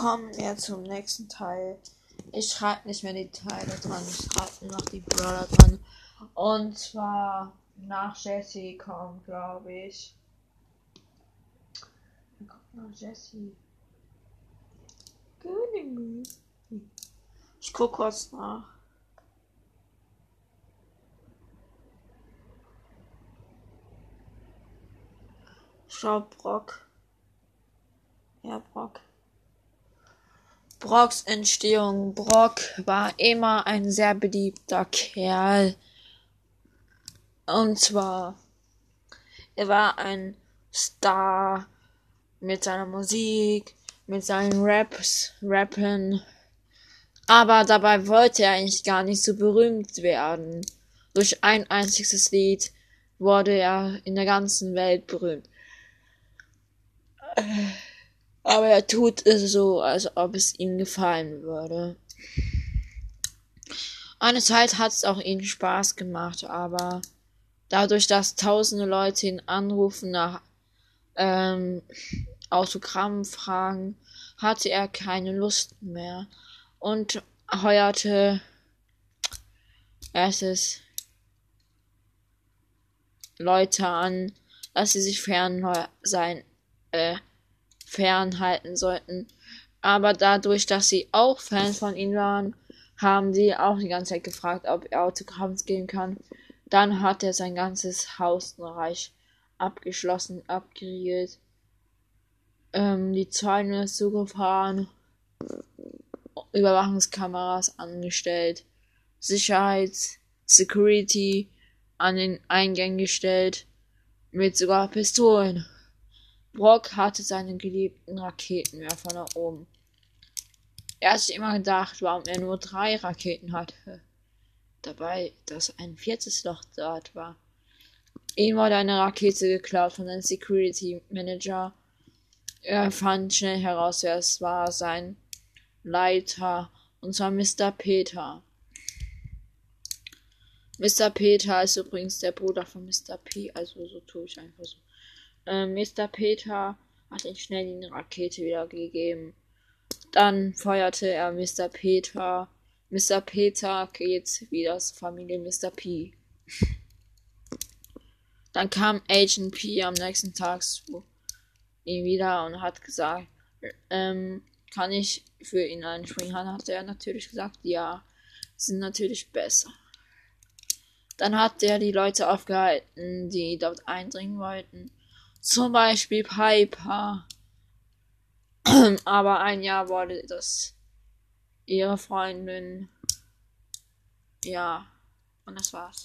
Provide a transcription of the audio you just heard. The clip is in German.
kommen wir zum nächsten Teil. Ich schreibe nicht mehr die Teile dran, ich schreibe nur noch die Brawler dran. Und zwar nach Jesse kommt, glaube ich. Wer kommt nach Jesse? Ich guck kurz nach. Glaube Brock. Ja, Brock. Brocks Entstehung. Brock war immer ein sehr beliebter Kerl. Und zwar, er war ein Star mit seiner Musik, mit seinen Raps, Rappen. Aber dabei wollte er eigentlich gar nicht so berühmt werden. Durch ein einziges Lied wurde er in der ganzen Welt berühmt. Aber er tut es so, als ob es ihm gefallen würde. Eine Zeit hat es auch ihm Spaß gemacht, aber dadurch, dass tausende Leute ihn anrufen nach ähm, Autogrammen fragen, hatte er keine Lust mehr und heuerte erstes Leute an, dass sie sich fern sein, äh, fernhalten sollten. Aber dadurch, dass sie auch Fans von ihm waren, haben sie auch die ganze Zeit gefragt, ob er Autogramms geben kann. Dann hat er sein ganzes Haus Reich abgeschlossen, abgeriegelt, ähm, die Zäune zugefahren, Überwachungskameras angestellt, Sicherheits, Security an den Eingängen gestellt, mit sogar Pistolen. Brock hatte seine geliebten Raketenwerfer nach oben. Er hat sich immer gedacht, warum er nur drei Raketen hatte. Dabei, dass ein viertes Loch dort war. Ihm wurde eine Rakete geklaut von einem Security Manager. Er fand schnell heraus, wer es war, sein Leiter, und zwar Mr. Peter. Mr. Peter ist übrigens der Bruder von Mr. P, also so tue ich einfach so. Äh, Mr. Peter hat ihn schnell die Rakete wiedergegeben. Dann feuerte er Mr. Peter. Mr. Peter geht wieder zur Familie Mr. P. Dann kam Agent P am nächsten Tag zu ihm wieder und hat gesagt, ähm, kann ich für ihn einspringen? Hat er natürlich gesagt, ja, sind natürlich besser. Dann hat er die Leute aufgehalten, die dort eindringen wollten. Zum Beispiel Piper. Aber ein Jahr wurde das ihre Freundin. Ja, und das war's.